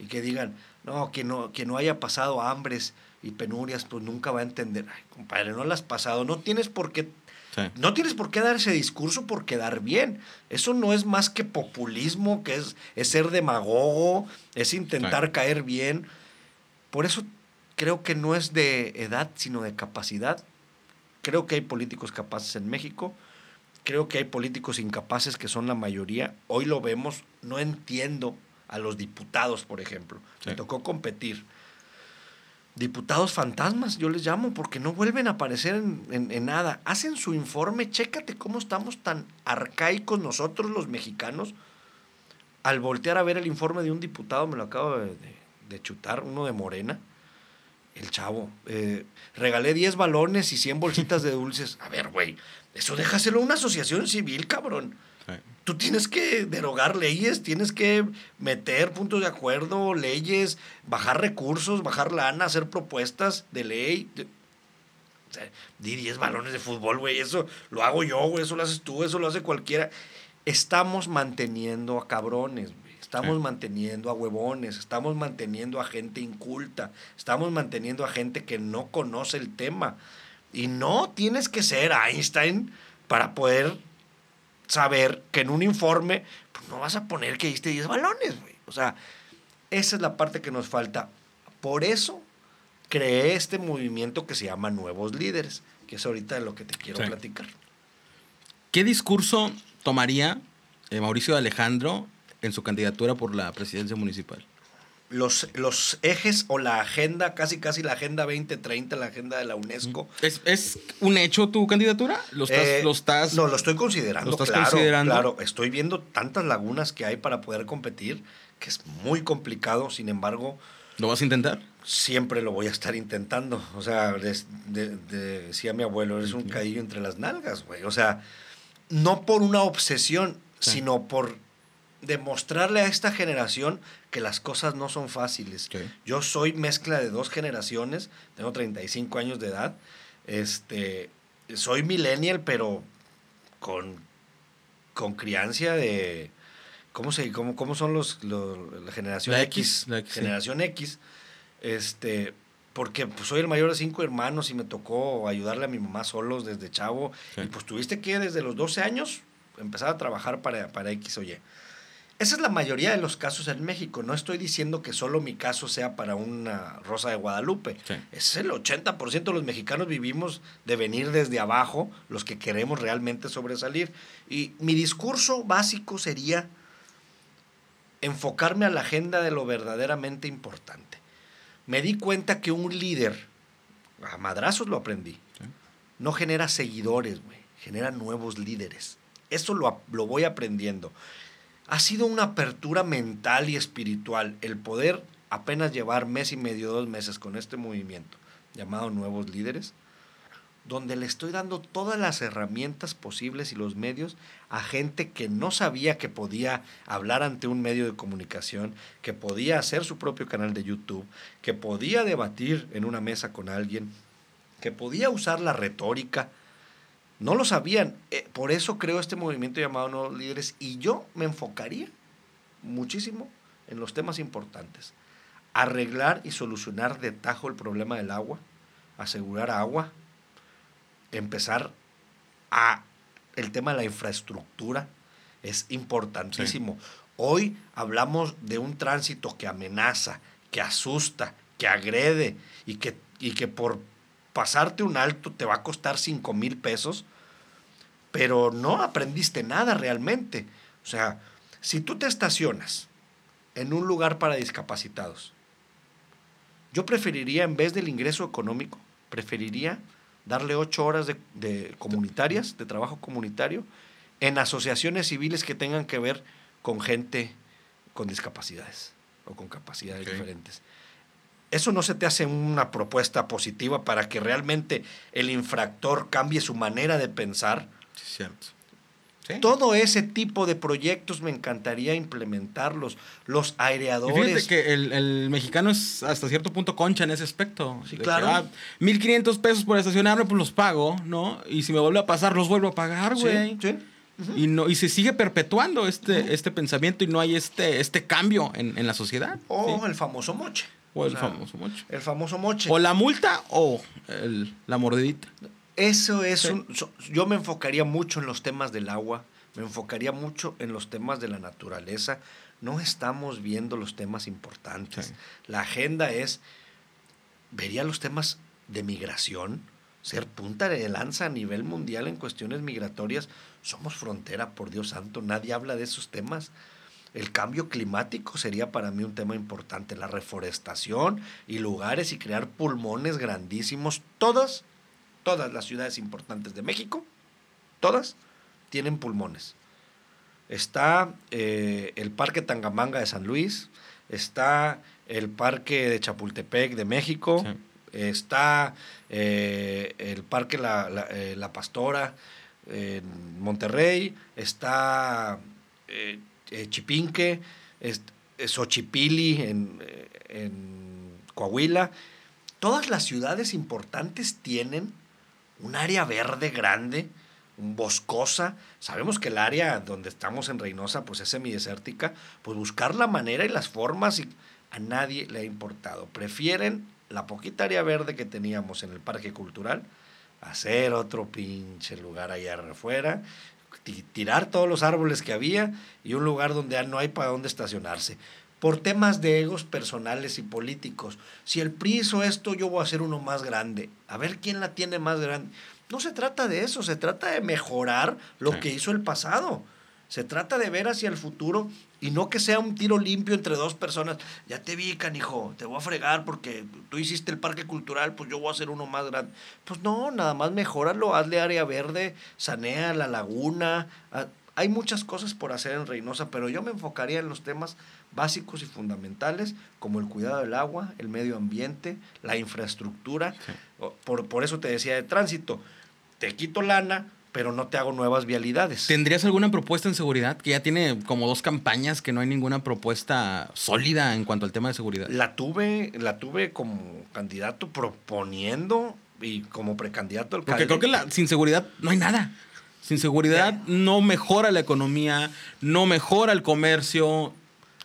y que digan, no, que no, que no haya pasado hambres y penurias, pues nunca va a entender. Ay, compadre, no las has pasado, no tienes por qué Sí. no tienes por qué dar ese discurso por quedar bien. Eso no es más que populismo, que es, es ser demagogo, es intentar Sí. caer bien. Por eso creo que no es de edad, sino de capacidad. Creo que hay políticos capaces en México. Creo que hay políticos incapaces que son la mayoría. Hoy lo vemos. No entiendo a los diputados, por ejemplo. Me Sí. tocó competir diputados fantasmas, yo les llamo, porque no vuelven a aparecer en, en- en nada. Hacen su informe, chécate cómo estamos tan arcaicos nosotros los mexicanos. Al voltear a ver el informe de un diputado, me lo acabo de, de- de chutar, uno de Morena, el chavo, eh, regalé 10 balones y 100 bolsitas de dulces. A ver, güey, eso déjaselo a una asociación civil, cabrón. Sí. Tú tienes que derogar leyes, tienes que meter puntos de acuerdo, leyes, bajar recursos, bajar lana, hacer propuestas de ley. O sea, di 10 balones de fútbol, güey. Eso lo hago yo, güey. Eso lo haces tú, eso lo hace cualquiera. Estamos manteniendo a cabrones, güey. Estamos Sí. manteniendo a huevones, estamos manteniendo a gente inculta, estamos manteniendo a gente que no conoce el tema. Y no tienes que ser Einstein para poder saber que en un informe pues, no vas a poner que diste 10 balones, güey. O sea, esa es la parte que nos falta. Por eso creé este movimiento que se llama Nuevos Líderes, que es ahorita de lo que te quiero Sí. platicar. ¿Qué discurso tomaría eh, Mauricio Alejandro en su candidatura por la presidencia municipal? Los, los ejes o la agenda, casi casi la agenda 2030, la agenda de la UNESCO. ¿Es, es un hecho tu candidatura? ¿Lo estás, Eh, lo estás- no, lo estoy considerando. ¿Lo estás claro, considerando? Claro, estoy viendo tantas lagunas que hay para poder competir, que es muy complicado, sin embargo, ¿Lo vas a intentar? siempre lo voy a estar intentando. O sea, des- de- de- decía mi abuelo, eres un cadillo entre las nalgas, güey. O sea, no por una obsesión, Sí. sino por demostrarle a esta generación que las cosas no son fáciles. Ok. Yo soy mezcla de dos generaciones, tengo 35 años de edad, este, soy millennial, pero con, con crianza de... ¿Cómo, se, cómo, cómo son los, los- la generación La X? X, la X, sí. generación X. Este, porque pues, soy el mayor de cinco hermanos y me tocó ayudarle a mi mamá solos desde chavo. Sí. Y pues tuviste que desde los 12 años empezar a trabajar para, para X o Y. Esa es la mayoría de los casos en México. No estoy diciendo que solo mi caso sea para una Rosa de Guadalupe. Sí. Es el 80% de los mexicanos vivimos de venir desde abajo, los que queremos realmente sobresalir. Y mi discurso básico sería enfocarme a la agenda de lo verdaderamente importante. Me di cuenta que un líder, a madrazos lo aprendí, Sí. no genera seguidores, güey, genera nuevos líderes. Eso lo, lo voy aprendiendo. Ha sido una apertura mental y espiritual el poder apenas llevar mes y medio, dos meses con este movimiento llamado Nuevos Líderes, donde le estoy dando todas las herramientas posibles y los medios a gente que no sabía que podía hablar ante un medio de comunicación, que podía hacer su propio canal de YouTube, que podía debatir en una mesa con alguien, que podía usar la retórica. No lo sabían. Eh, por eso creo este movimiento llamado Nuevos Líderes y yo me enfocaría muchísimo en los temas importantes. Arreglar y solucionar de tajo el problema del agua, asegurar agua, empezar a el tema de la infraestructura es importantísimo. Hoy hablamos de un tránsito que amenaza, que asusta, que agrede y que, y que por pasarte un alto te va a costar 5 mil pesos, pero no aprendiste nada realmente. O sea, si tú te estacionas en un lugar para discapacitados, yo preferiría, en vez del ingreso económico, preferiría darle ocho horas de, de comunitarias, de trabajo comunitario, en asociaciones civiles que tengan que ver con gente con discapacidades o con capacidades diferentes. ¿Eso no se te hace una propuesta positiva para que realmente el infractor cambie su manera de pensar? Sí, cierto. Sí. Todo ese tipo de proyectos me encantaría implementarlos. Los Y aireadores. fíjate que el, el mexicano es hasta cierto punto concha en ese aspecto. Sí, De claro. que, ah, 1500 pesos por estacionarme, pues los pago, ¿no? Y si me vuelve a pasar, los vuelvo a pagar, Sí, güey. sí. Y, no, y se sigue perpetuando este, este pensamiento y no hay este, este cambio en, en la sociedad. O ¿sí? el famoso moche. O el sea, famoso mocho. El famoso moche. O la multa o el- la mordidita. Eso es Sí. un... yo me enfocaría mucho en los temas del agua, me enfocaría mucho en los temas de la naturaleza. No estamos viendo los temas importantes. Sí. La agenda es, vería los temas de migración, ser punta de lanza a nivel mundial en cuestiones migratorias. Somos frontera, por Dios santo, nadie habla de esos temas. El cambio climático sería para mí un tema importante, la reforestación y lugares y crear pulmones grandísimos. Todas, todas las ciudades importantes de México, todas tienen pulmones. Está eh, el Parque Tangamanga de San Luis, está el Parque de Chapultepec de México, Sí. está eh, el Parque La, La- eh, La Pastora en Monterrey, está eh, Chipinque, es- Xochipili en, en Coahuila. Todas las ciudades importantes tienen un área verde grande, boscosa. Sabemos que el área donde estamos en Reynosa pues es semidesértica, pues buscar la manera y las formas y a nadie le ha importado. Prefieren la poquita área verde que teníamos en el parque cultural, hacer otro pinche lugar allá afuera, tirar todos los árboles que había y un lugar donde ya no hay para dónde estacionarse. Por temas de egos personales y políticos. Si el PRI hizo esto, yo voy a hacer uno más grande. A ver quién la tiene más grande. No se trata de eso, se trata de mejorar lo Sí. que hizo el pasado. Se trata de ver hacia el futuro y no que sea un tiro limpio entre dos personas. Ya te vi, canijo, te voy a fregar porque tú hiciste el parque cultural, pues yo voy a hacer uno más grande. Pues no, nada más mejóralo, hazle área verde, sanea la laguna. Ah, Hay muchas cosas por hacer en Reynosa, pero yo me enfocaría en los temas básicos y fundamentales como el cuidado del agua, el medio ambiente, la infraestructura. O- Por, por eso te decía de tránsito, te quito lana, pero no te hago nuevas vialidades. ¿Tendrías alguna propuesta en seguridad? Que ya tiene como dos campañas que no hay ninguna propuesta sólida en cuanto al tema de seguridad. La tuve, la tuve como candidato proponiendo y como precandidato al Porque creo que la, sin seguridad no hay nada. Sin seguridad no mejora la economía, no mejora el comercio,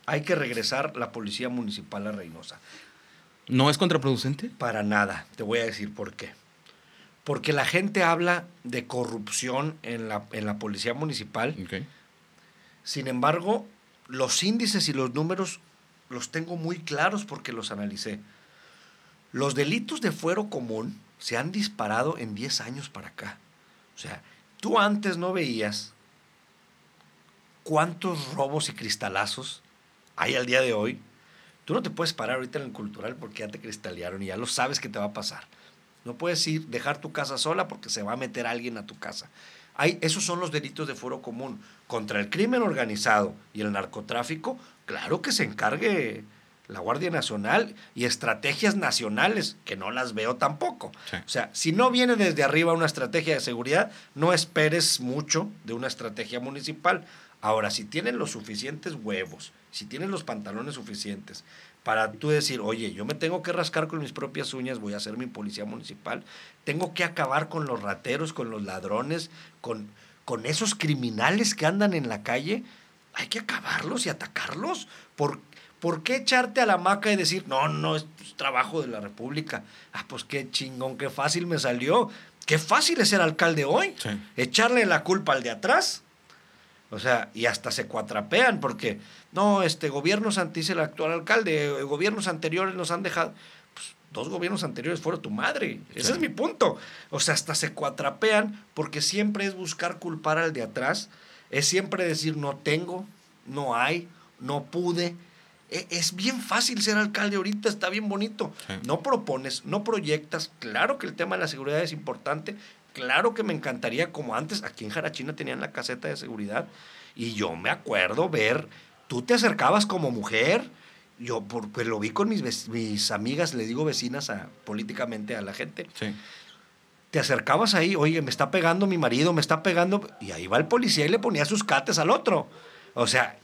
Hay que regresar la policía municipal a Reynosa. no es contraproducente. Para nada. Te voy a decir por qué. Porque la gente habla de corrupción en la, en la policía municipal. Sin embargo, los índices y los números los tengo muy claros porque los analicé. Los delitos de fuero común se han disparado en 10 años para acá. O sea, tú antes no veías cuántos robos y cristalazos hay al día de hoy. Tú no te puedes parar ahorita en el cultural porque ya te cristalearon y ya lo sabes que te va a pasar. No puedes ir, dejar tu casa sola porque se va a meter alguien a tu casa. Hay, esos son los delitos de fuero común. Contra el crimen organizado y el narcotráfico, claro que se encargue la Guardia Nacional y estrategias nacionales, que no las veo tampoco. Sí. O sea, si no viene desde arriba una estrategia de seguridad, no esperes mucho de una estrategia municipal. Ahora, si tienen los suficientes huevos, si tienen los pantalones suficientes para tú decir, oye, yo me tengo que rascar con mis propias uñas, voy a ser mi policía municipal, tengo que acabar con los rateros, con los ladrones, con, con esos criminales que andan en la calle, hay que acabarlos y atacarlos. ¿Por, ¿Por qué echarte a la maca y decir, no, no, es trabajo de la República? Ah, pues qué chingón, qué fácil me salió. Qué fácil es ser alcalde hoy. Sí. Echarle la culpa al de atrás. O sea, y hasta se cuatrapean porque, no, este, gobiernos antes el actual alcalde, eh, gobiernos anteriores nos han dejado. Pues, dos gobiernos anteriores fueron tu madre. Ese es mi punto. O sea, hasta se cuatrapean porque siempre es buscar culpar al de atrás. Es siempre decir, no tengo, no hay, no pude. E- Es bien fácil ser alcalde ahorita, está bien bonito. Sí. No propones, no proyectas. Claro que el tema de la seguridad es importante. Claro que me encantaría, como antes, aquí en Jarachina tenían la caseta de seguridad. Y yo me acuerdo ver, tú te acercabas como mujer. Yo por- pues lo vi con mis, mis amigas, le digo vecinas a, políticamente a la gente Sí. te acercabas ahí, oye, me está pegando mi marido, me está pegando, y ahí va el policía y le ponía sus cates al otro. O sea,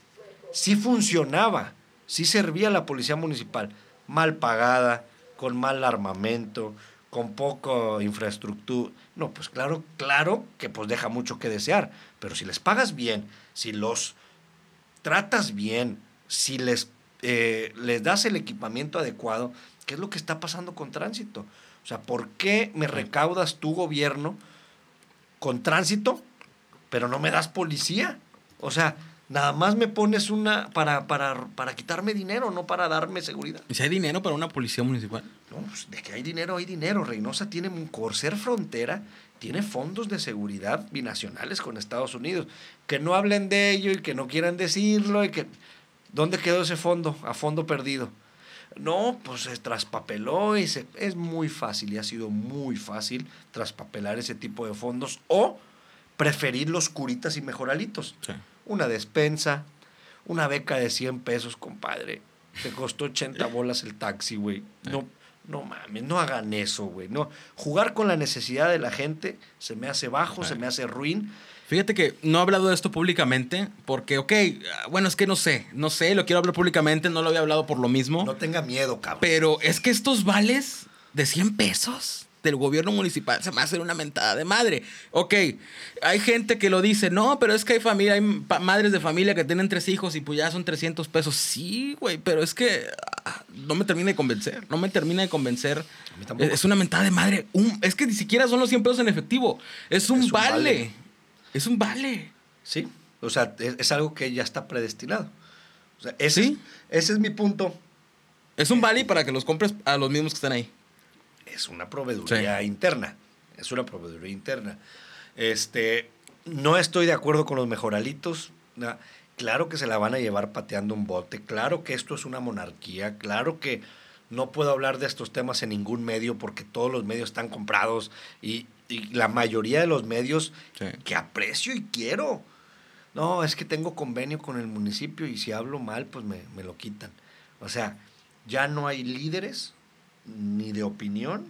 sí funcionaba, sí servía la policía municipal, mal pagada, con mal armamento, con poco infraestructura. No, pues claro, claro que pues deja mucho que desear, pero si les pagas bien, si los tratas bien, si les, eh, les das el equipamiento adecuado, ¿qué es lo que está pasando con tránsito? O sea, ¿por qué me recaudas tu gobierno con tránsito, pero no me das policía? O sea, nada más me pones una para, para, para quitarme dinero, no para darme seguridad. ¿Y si hay dinero para una policía municipal? No, pues de que hay dinero, hay dinero. Reynosa tiene, un- por ser frontera, tiene fondos de seguridad binacionales con Estados Unidos. Que no hablen de ello y que no quieran decirlo y que... ¿Dónde quedó ese fondo? A fondo perdido. No, pues se traspapeló y se, es muy fácil y ha sido muy fácil traspapelar ese tipo de fondos o preferir los curitas y mejoralitos. Sí. Una despensa, una beca de 100 pesos, compadre. Te costó 80 bolas el taxi, güey. No, no mames, no hagan eso, güey. No. Jugar con la necesidad de la gente se me hace bajo, se me hace ruin. Fíjate que no he hablado de esto públicamente porque, ok, ah, bueno, es que no sé, no sé, lo quiero hablar públicamente, no lo había hablado por lo mismo. No tenga miedo, cabrón. Pero es que estos vales de 100 pesos del gobierno municipal se me hacen una mentada de madre. Ok, hay gente que lo dice, no, pero es que hay familia, hay madres de familia que tienen tres hijos y pues ya son 300 pesos. Sí, güey, pero es que ah, no me termina de convencer, no me termina de convencer. Es es una mentada de madre. Un- es que ni siquiera son los 100 pesos en efectivo, es un, Es un vale. vale. Es un vale. Sí, o sea, es, es algo que ya está predestinado. O sea, ese, Sí. es, ese es mi punto. Es un vale para que los compres a los mismos que están ahí. Es una proveeduría interna. Es una proveeduría interna. Este, no estoy de acuerdo con los mejoralitos. Na- Claro que se la van a llevar pateando un bote, claro que esto es una monarquía, claro que no puedo hablar de estos temas en ningún medio porque todos los medios están comprados y, y la mayoría de los medios Sí. que aprecio y quiero. No, es que tengo convenio con el municipio y si hablo mal, pues me, me lo quitan. O sea, ya no hay líderes ni de opinión,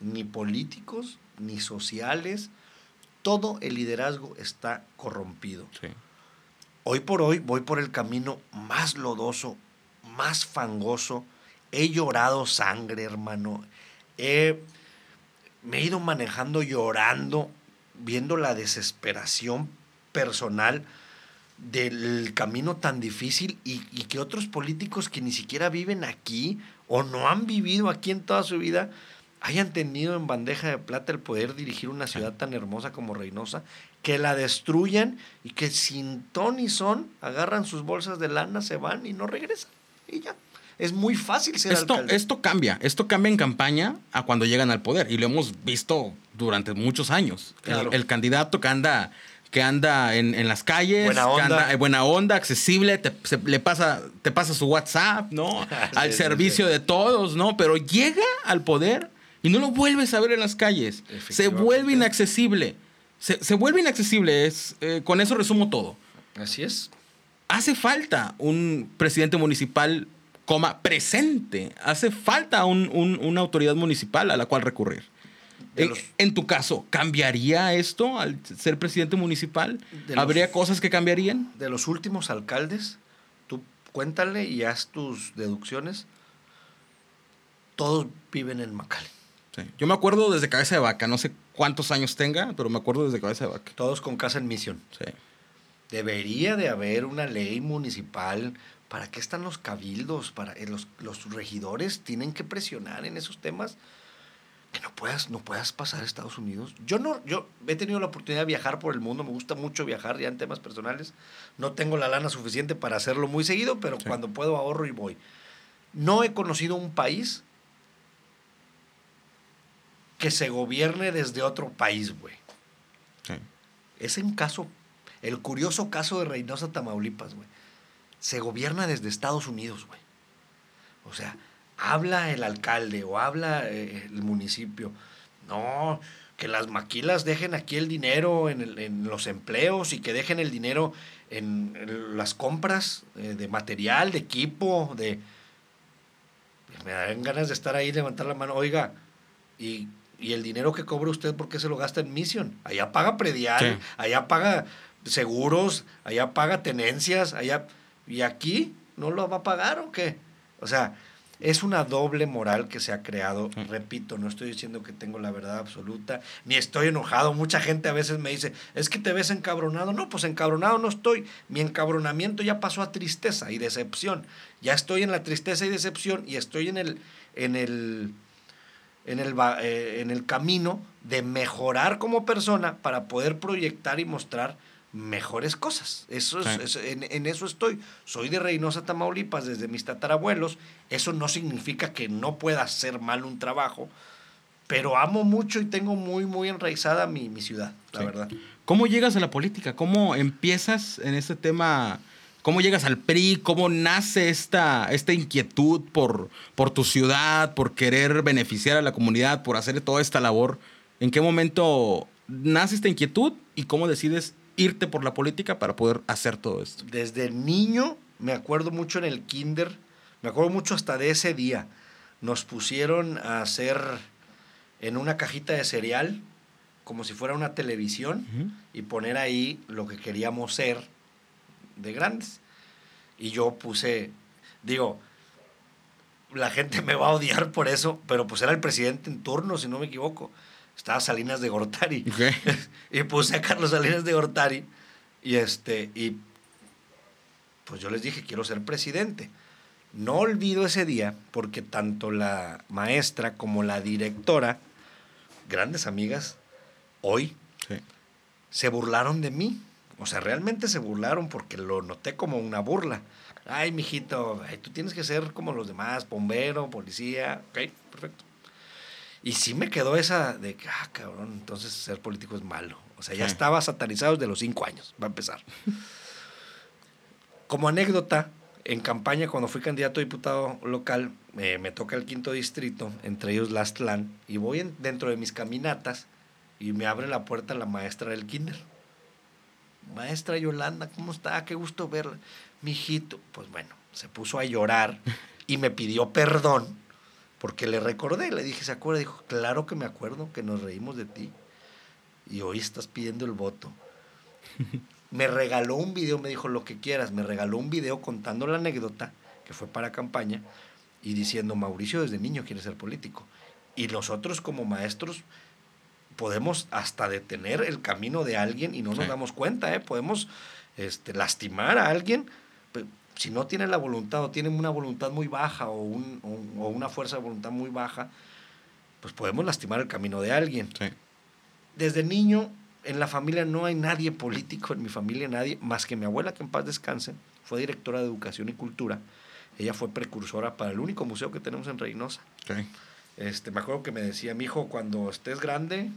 ni políticos, ni sociales. Todo el liderazgo está corrompido. Sí. Hoy por hoy voy por el camino más lodoso, más fangoso. He llorado sangre, hermano. He- me he ido manejando llorando, viendo la desesperación personal del camino tan difícil y, y que otros políticos que ni siquiera viven aquí o no han vivido aquí en toda su vida hayan tenido en bandeja de plata el poder dirigir una ciudad tan hermosa como Reynosa, que la destruyan y que sin ton y son agarran sus bolsas de lana, se van y no regresan. Y ya. Es muy fácil ser Esto, alcalde. esto cambia, esto cambia en campaña a cuando llegan al poder y lo hemos visto durante muchos años. El-. El, candidato que anda, que anda en, en las calles, Buena que onda. anda- eh, buena onda, accesible, te, se- le pasa, te pasa su WhatsApp, ¿no? al Sí, servicio sí. de todos, ¿no? Pero llega al poder y no lo vuelves a ver en las calles. Se vuelve inaccesible. Se, se vuelve inaccesible. Es, eh, con eso resumo todo Así es. hace falta un presidente municipal, coma, presente. Hace falta un- un- una autoridad municipal a la cual recurrir. En, los- en tu caso, ¿cambiaría esto al ser presidente municipal? De los- ¿Habría cosas que cambiarían? De los últimos alcaldes, tú cuéntale y haz tus deducciones. Todos viven en Macal. Sí. Yo me acuerdo desde Cabeza de Vaca, no sé cuántos años tenga, pero me acuerdo desde Cabeza de Vaca. Todos con casa en misión. Sí. Debería de haber una ley municipal. ¿Para qué están los cabildos? Para, eh, los, los regidores tienen que presionar en esos temas. Que no puedas, no puedas pasar a Estados Unidos. Yo no, yo he tenido la oportunidad de viajar por el mundo, me gusta mucho viajar ya en temas personales. No tengo la lana suficiente para hacerlo muy seguido, pero Sí. cuando puedo ahorro y voy. No he conocido un país que se gobierne desde otro país, güey. sí. Es un caso, el curioso caso de Reynosa, Tamaulipas, güey. Se gobierna desde Estados Unidos, güey. O sea, habla el alcalde o habla eh, el municipio. No, que las maquilas dejen aquí el dinero en, el- en los empleos y que dejen el dinero en, en las compras eh, de material, de equipo, de... Me dan ganas de estar ahí y levantar la mano. Oiga, y, y el dinero que cobra usted, ¿por qué se lo gasta en Mission? Allá paga predial, Sí. allá paga seguros, allá paga tenencias, allá... ¿Y aquí no lo va a pagar o qué? O sea, es una doble moral que se ha creado. Sí. Repito, no estoy diciendo que tengo la verdad absoluta, ni estoy enojado. Mucha gente a veces me dice, es que te ves encabronado. No, pues encabronado no estoy. Mi encabronamiento ya pasó a tristeza y decepción. Ya estoy en la tristeza y decepción y estoy en el, en el, en el, eh, en el camino de mejorar como persona para poder proyectar y mostrar mejores cosas. Eso es, Sí. es- en, en eso estoy. Soy de Reynosa, Tamaulipas, desde mis tatarabuelos. Eso no significa que no pueda hacer mal un trabajo, pero amo mucho y tengo muy, muy enraizada mi, mi ciudad, la Sí. verdad. ¿Cómo llegas a la política? ¿Cómo empiezas en este tema? ¿Cómo llegas al PRI? ¿Cómo nace esta, esta inquietud por, por tu ciudad, por querer beneficiar a la comunidad, por hacer toda esta labor? ¿En qué momento nace esta inquietud y cómo decides irte por la política para poder hacer todo esto? Desde niño me acuerdo mucho en el kinder, me acuerdo mucho hasta de ese día. Nos pusieron a hacer en una cajita de cereal, como si fuera una televisión, Ujú. y poner ahí lo que queríamos ser de grandes. Y yo puse, digo, la gente me va a odiar por eso, pero pues era el presidente en turno, si no me equivoco. Estaba Salinas de Gortari. Ok. y puse a Carlos Salinas de Gortari. Y este, y pues yo les dije, quiero ser presidente. No olvido ese día porque tanto la maestra como la directora, grandes amigas, hoy Sí. se burlaron de mí. O sea, realmente se burlaron porque lo noté como una burla. Ay, mijito, ay, tú tienes que ser como los demás, bombero, policía. Ok, perfecto. Y sí me quedó esa de que, ah, cabrón, entonces ser político es malo. O sea, ya Sí. estaba satanizado desde los cinco años, va a empezar. como anécdota, en campaña, cuando fui candidato a diputado local, eh, me toca el quinto distrito, entre ellos Lastlan, y voy en- dentro de mis caminatas y me abre la puerta la maestra del kinder. Maestra Yolanda, ¿cómo está? Qué gusto verla. Mi hijito, pues bueno, se puso a llorar y me pidió perdón porque le recordé, le dije, ¿se acuerda? Dijo, claro que me acuerdo, que nos reímos de ti. Y hoy estás pidiendo el voto. Me regaló un video, me dijo lo que quieras, me regaló un video contando la anécdota, que fue para campaña, y diciendo, Mauricio desde niño quiere ser político. Y nosotros como maestros podemos hasta detener el camino de alguien y no nos damos cuenta, ¿eh? Podemos este, lastimar a alguien, si no tiene la voluntad o tiene una voluntad muy baja o, un- o- o una fuerza de voluntad muy baja, pues podemos lastimar el camino de alguien Sí. desde niño en la familia no hay nadie político, en mi familia nadie, más que mi abuela, que en paz descanse, fue directora de Educación y Cultura. Ella fue precursora para el único museo que tenemos en Reynosa. Este, me acuerdo que me decía, mi hijo, cuando estés grande,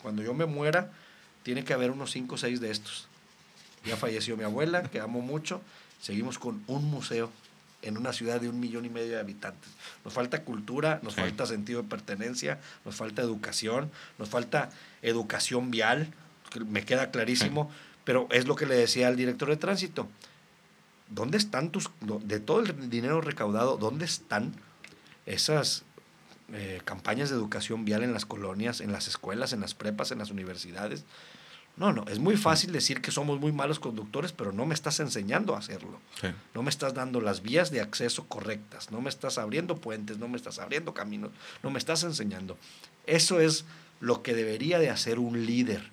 cuando yo me muera, tiene que haber unos cinco o seis de estos. Ya falleció mi abuela, que amo mucho. Seguimos con un museo en una ciudad de un millón y medio de habitantes. Nos falta cultura, nos Sí. falta sentido de pertenencia, nos falta educación, nos falta educación vial, que me queda clarísimo, pero es lo que le decía al director de tránsito. ¿Dónde están tus, de todo el dinero recaudado, dónde están esas eh, campañas de educación vial en las colonias, en las escuelas, en las prepas, en las universidades? No, no, es muy fácil decir que somos muy malos conductores, pero no me estás enseñando a hacerlo. Sí. No me estás dando las vías de acceso correctas, no me estás abriendo puentes, no me estás abriendo caminos, no me estás enseñando. Eso es lo que debería de hacer un líder,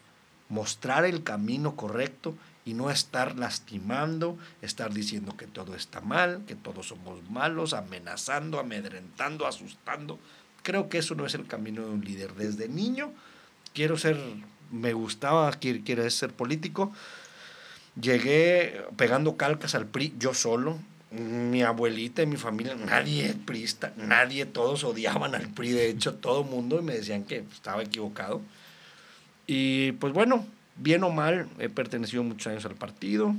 mostrar el camino correcto y no estar lastimando, estar diciendo que todo está mal, que todos somos malos, amenazando, amedrentando, asustando. Creo que eso no es el camino de un líder. Desde niño quiero ser, me gustaba, quiero ser político. Llegué pegando calcas al PRI yo solo. Mi abuelita y mi familia, nadie priista, nadie, todos odiaban al PRI, de hecho, todo el mundo, y me decían que estaba equivocado. Y pues bueno, bien o mal, he pertenecido muchos años al partido.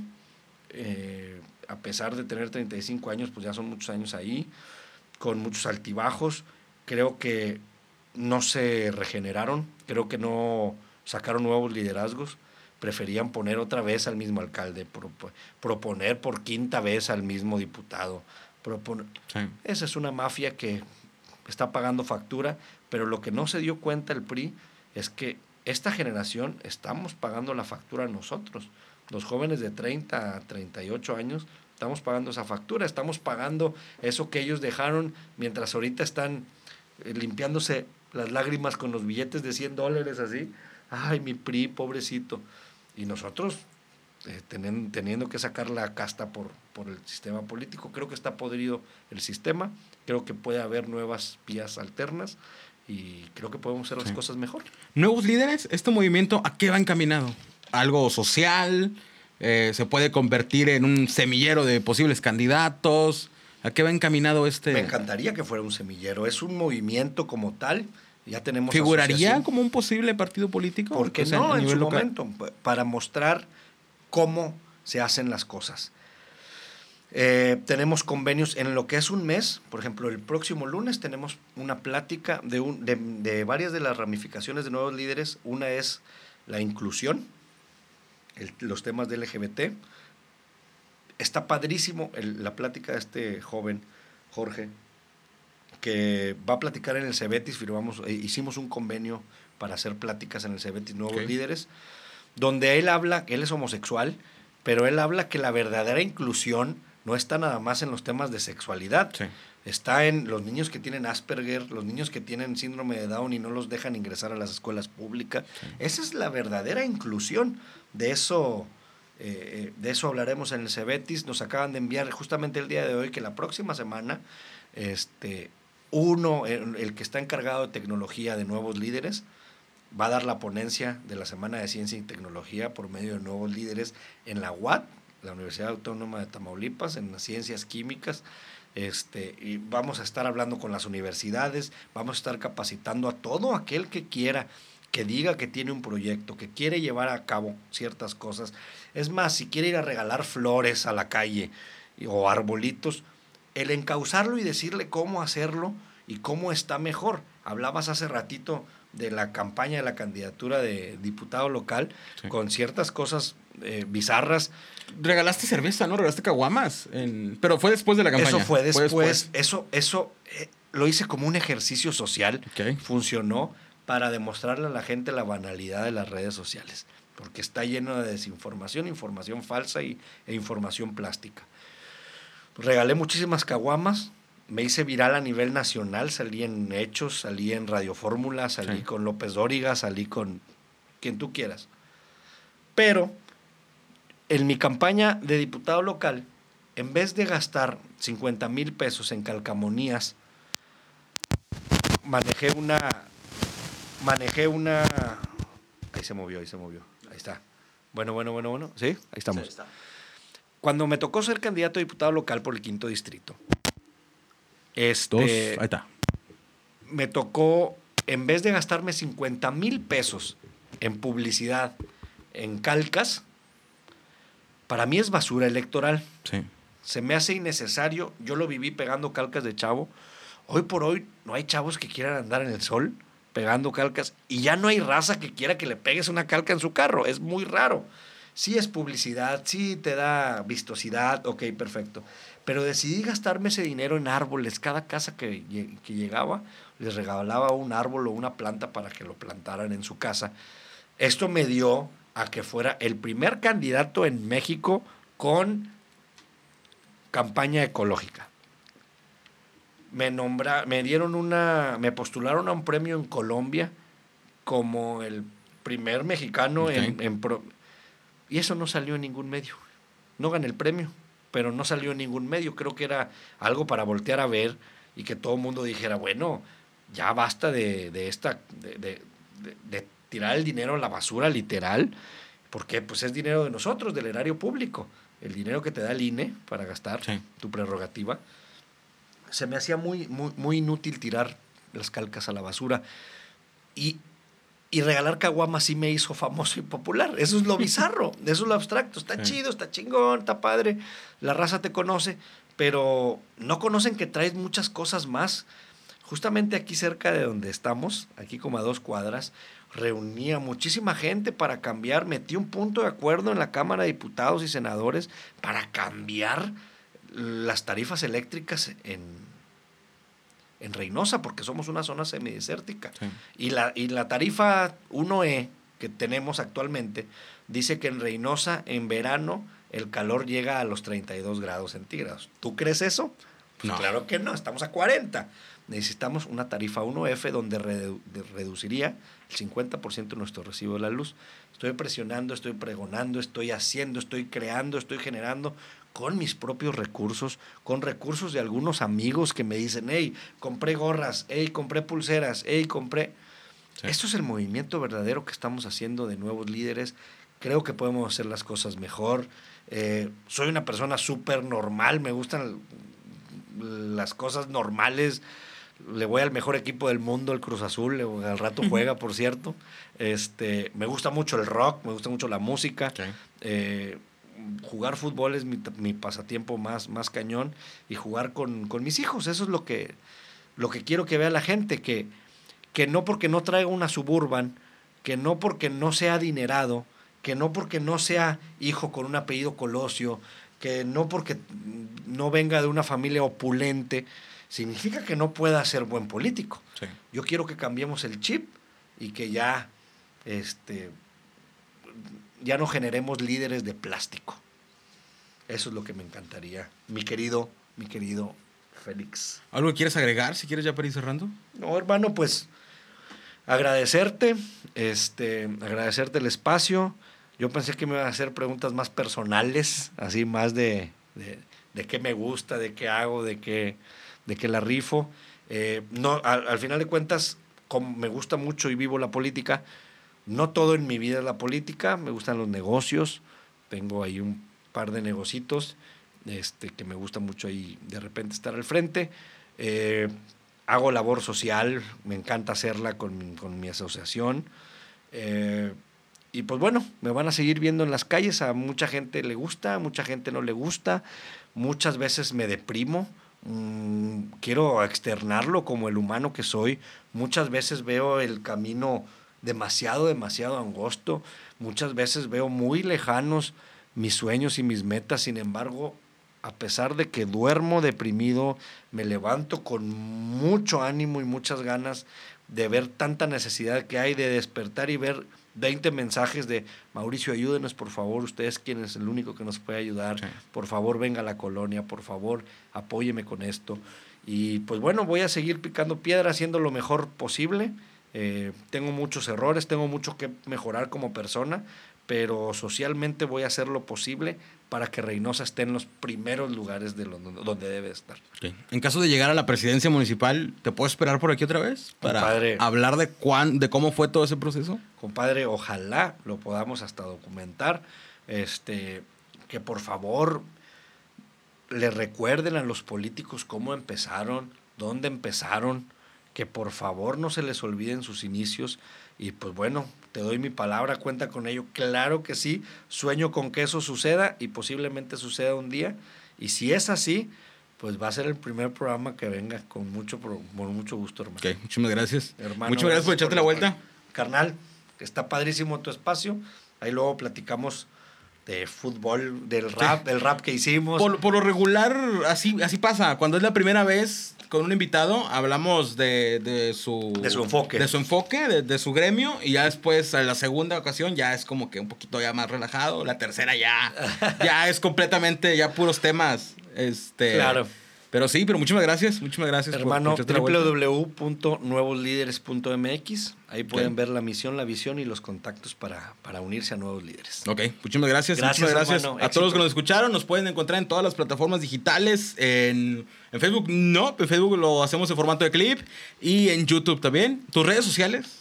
eh, a pesar de tener 35 años, pues ya son muchos años ahí, con muchos altibajos. Creo que no se regeneraron, creo que no sacaron nuevos liderazgos. Preferían poner otra vez al mismo alcalde, propo- proponer por quinta vez al mismo diputado. propon- Sí. esa es una mafia que está pagando factura, pero lo que no se dio cuenta el PRI es que esta generación estamos pagando la factura nosotros. Los jóvenes de 30 a 38 años estamos pagando esa factura, estamos pagando eso que ellos dejaron mientras ahorita están eh, limpiándose las lágrimas con los billetes de 100 dólares así. Ay, mi PRI, pobrecito. Y nosotros eh, tenen- teniendo que sacar la casta por, por el sistema político. Creo que está podrido el sistema, creo que puede haber nuevas vías alternas y creo que podemos hacer las Sí. cosas mejor. Nuevos líderes, ¿este movimiento a qué va encaminado? ¿Algo social? Eh, ¿Se puede convertir en un semillero de posibles candidatos? ¿A qué va encaminado este? Me encantaría que fuera un semillero, es un movimiento como tal, ya tenemos... ¿Figuraría como un posible partido político? ¿Por qué O sea, no en su local. momento? pa- Para mostrar cómo se hacen las cosas. Eh, tenemos convenios en lo que es un mes, por ejemplo, el próximo lunes tenemos una plática de, un- de, de varias de las ramificaciones de nuevos líderes. Una es la inclusión, el- los temas de LGBT. Está padrísimo el- la plática de este joven, Jorge, que va a platicar en el Cebetis, firmamos, eh, hicimos un convenio para hacer pláticas en el Cebetis Nuevos. Líderes, donde él habla, él es homosexual, pero él habla que la verdadera inclusión no está nada más en los temas de sexualidad, Sí. está en los niños que tienen Asperger, los niños que tienen síndrome de Down y no los dejan ingresar a las escuelas públicas. Esa es la verdadera inclusión. De eso, eh, de eso hablaremos en el Cebetis. Nos acaban de enviar justamente el día de hoy que la próxima semana, este, uno, el, que está encargado de tecnología de nuevos líderes, va a dar la ponencia de la Semana de Ciencia y Tecnología por medio de nuevos líderes en la UAT, la Universidad Autónoma de Tamaulipas, en las ciencias químicas. Este, y vamos a estar hablando con las universidades, vamos a estar capacitando a todo aquel que quiera que diga que tiene un proyecto, que quiere llevar a cabo ciertas cosas. Es más, si quiere ir a regalar flores a la calle o arbolitos, el encauzarlo y decirle cómo hacerlo y cómo está mejor. Hablabas hace ratito de la campaña de la candidatura de diputado local con ciertas cosas eh, bizarras. Regalaste cerveza, ¿no? Regalaste caguamas. Pero fue después de la campaña. Eso fue después. Eso, eso eh, lo hice como un ejercicio social. Funcionó para demostrarle a la gente la banalidad de las redes sociales. Porque está lleno de desinformación, información falsa y, e información plástica. Regalé muchísimas caguamas, me hice viral a nivel nacional, salí en Hechos, salí en Radio Fórmula, salí con López Dóriga, salí con quien tú quieras. Pero en mi campaña de diputado local, en vez de gastar 50 mil pesos en calcamonías, manejé una. Manejé una. Ahí se movió, ahí se movió. Ahí está. Bueno, bueno, bueno, bueno. ¿Sí? Ahí estamos. Cuando me tocó ser candidato a diputado local por el quinto distrito, este, ahí está. Me tocó, en vez de gastarme 50 mil pesos en publicidad, en calcas, para mí es basura electoral. Sí. Se me hace innecesario. Yo lo viví pegando calcas de chavo. Hoy por hoy no hay chavos que quieran andar en el sol pegando calcas y ya no hay raza que quiera que le pegues una calca en su carro. Es muy raro. Sí es publicidad, sí te da vistosidad, ok, perfecto. Pero decidí gastarme ese dinero en árboles. Cada casa que, llegaba les regalaba un árbol o una planta para que lo plantaran en su casa. Esto me dio a que fuera el primer candidato en México con campaña ecológica. Me nombra, me dieron una, me postularon a un premio en Colombia como el primer mexicano en, en y eso no salió en ningún medio. No gané el premio pero no salió en ningún medio. Creo que era algo para voltear a ver y que todo el mundo dijera, bueno, ya basta de, esta, de, tirar el dinero a la basura literal, porque pues es dinero de nosotros, del erario público, el dinero que te da el INE para gastar, tu prerrogativa. Se me hacía muy, muy, muy inútil tirar las calcas a la basura. Y y regalar caguamas sí me hizo famoso y popular. Eso es lo bizarro, eso es lo abstracto. Está chido, está chingón, está padre. La raza te conoce, pero no conocen que traes muchas cosas más. Justamente aquí cerca de donde estamos, aquí como a dos cuadras, reunía muchísima gente para cambiar, metí un punto de acuerdo en la Cámara de Diputados y Senadores para cambiar las tarifas eléctricas en, en Reynosa, porque somos una zona semidesértica. Y, la, y la tarifa 1E que tenemos actualmente dice que en Reynosa, en verano, el calor llega a los 32 grados centígrados. ¿Tú crees eso? Pues claro que no, estamos a 40. Necesitamos una tarifa 1F donde reduciría el 50% de nuestro recibo de la luz. Estoy presionando, estoy pregonando, estoy haciendo, estoy creando, estoy generando con mis propios recursos, con recursos de algunos amigos que me dicen, hey, compré gorras, hey, compré pulseras, hey, compré... Esto es el movimiento verdadero que estamos haciendo de nuevos líderes. Creo que podemos hacer las cosas mejor. Eh, soy una persona súper normal, me gustan las cosas normales. Le voy al mejor equipo del mundo, el Cruz Azul, al rato juega, por cierto. Este, me gusta mucho el rock, me gusta mucho la música. Eh, jugar fútbol es mi, pasatiempo más, más cañón y jugar con, mis hijos. Eso es lo que, lo que quiero que vea la gente, que, que no porque no traiga una suburban, que no porque no sea adinerado, que no porque no sea hijo con un apellido colosio, que no porque no venga de una familia opulente, significa que no pueda ser buen político. Yo quiero que cambiemos el chip y que ya este, ya no generemos líderes de plástico. Eso es lo que me encantaría, mi querido, mi querido Félix. ¿Algo que quieres agregar, si quieres ya para ir cerrando? No, hermano, pues agradecerte, este, agradecerte el espacio. Yo pensé que me iban a hacer preguntas más personales, así más de, de, qué me gusta, de qué hago, de qué, de qué la rifo. Eh, no, al, al, final de cuentas, como me gusta mucho y vivo la política, no todo en mi vida es la política, me gustan los negocios, tengo ahí un par de negocitos este, que me gusta mucho ahí de repente estar al frente. Eh, hago labor social, me encanta hacerla con, mi asociación. Eh, y pues bueno, me van a seguir viendo en las calles. A mucha gente le gusta, a mucha gente no le gusta. Muchas veces me deprimo. Mm, quiero externarlo como el humano que soy. Muchas veces veo el camino demasiado, demasiado angosto. Muchas veces veo muy lejanos mis sueños y mis metas. Sin embargo, a pesar de que duermo deprimido, me levanto con mucho ánimo y muchas ganas de ver tanta necesidad que hay de despertar y ver 20 mensajes de Mauricio, ayúdenos por favor, usted es quien es el único que nos puede ayudar, por favor venga a la colonia, por favor apóyeme con esto. Y pues bueno, voy a seguir picando piedra, haciendo lo mejor posible. Eh, tengo muchos errores, tengo mucho que mejorar como persona, pero socialmente voy a hacer lo posible para que Reynosa esté en los primeros lugares de donde debe estar. En caso de llegar a la presidencia municipal, ¿te puedo esperar por aquí otra vez? Para hablar de, cuán, de cómo fue todo ese proceso. Compadre, ojalá lo podamos hasta documentar. Este, que por favor le recuerden a los políticos cómo empezaron, dónde empezaron, que por favor no se les olviden sus inicios y pues bueno, te doy mi palabra, cuenta con ello. Claro que sí, sueño con que eso suceda y posiblemente suceda un día. Y si es así, pues va a ser el primer programa que venga con mucho, con mucho gusto, hermano. Ok, muchas gracias. Hermano, muchas gracias por echarte la vuelta. Carnal, está padrísimo tu espacio. Ahí luego platicamos de fútbol, del rap, del rap que hicimos. Por, por, lo regular, así, así pasa. Cuando es la primera vez, con un invitado, hablamos de, de su... De su enfoque. De su enfoque, de, su gremio, y ya después, en la segunda ocasión, ya es como que un poquito ya más relajado. La tercera ya, ya es completamente, ya puros temas. Este, claro. Pero sí, pero muchísimas gracias, muchísimas gracias. Hermano, www.nuevoslíderes.mx. Ahí pueden ver la misión, la visión y los contactos para, para unirse a nuevos líderes. Ok, muchísimas gracias. Gracias, gracias a todos los que nos escucharon. Nos pueden encontrar en todas las plataformas digitales. En, en Facebook no, en Facebook lo hacemos en formato de clip. Y en YouTube también. ¿Tus redes sociales?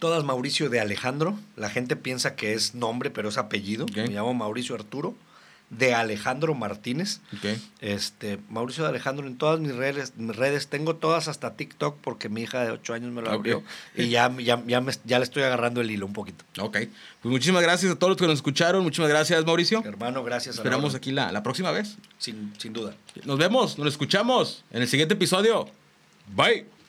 Todas Mauricio de Alejandro. La gente piensa que es nombre, pero es apellido. Me llamo Mauricio Arturo de Alejandro Martínez. Este, Mauricio de Alejandro en todas mis redes, mis redes, tengo todas hasta TikTok porque mi hija de 8 años me lo abrió y ya, ya, ya, le estoy agarrando el hilo un poquito. Ok, pues muchísimas gracias a todos los que nos escucharon, muchísimas gracias Mauricio. Hermano, gracias. Esperamos aquí la, la próxima vez. Sin, sin duda. Nos vemos, nos escuchamos en el siguiente episodio. Bye.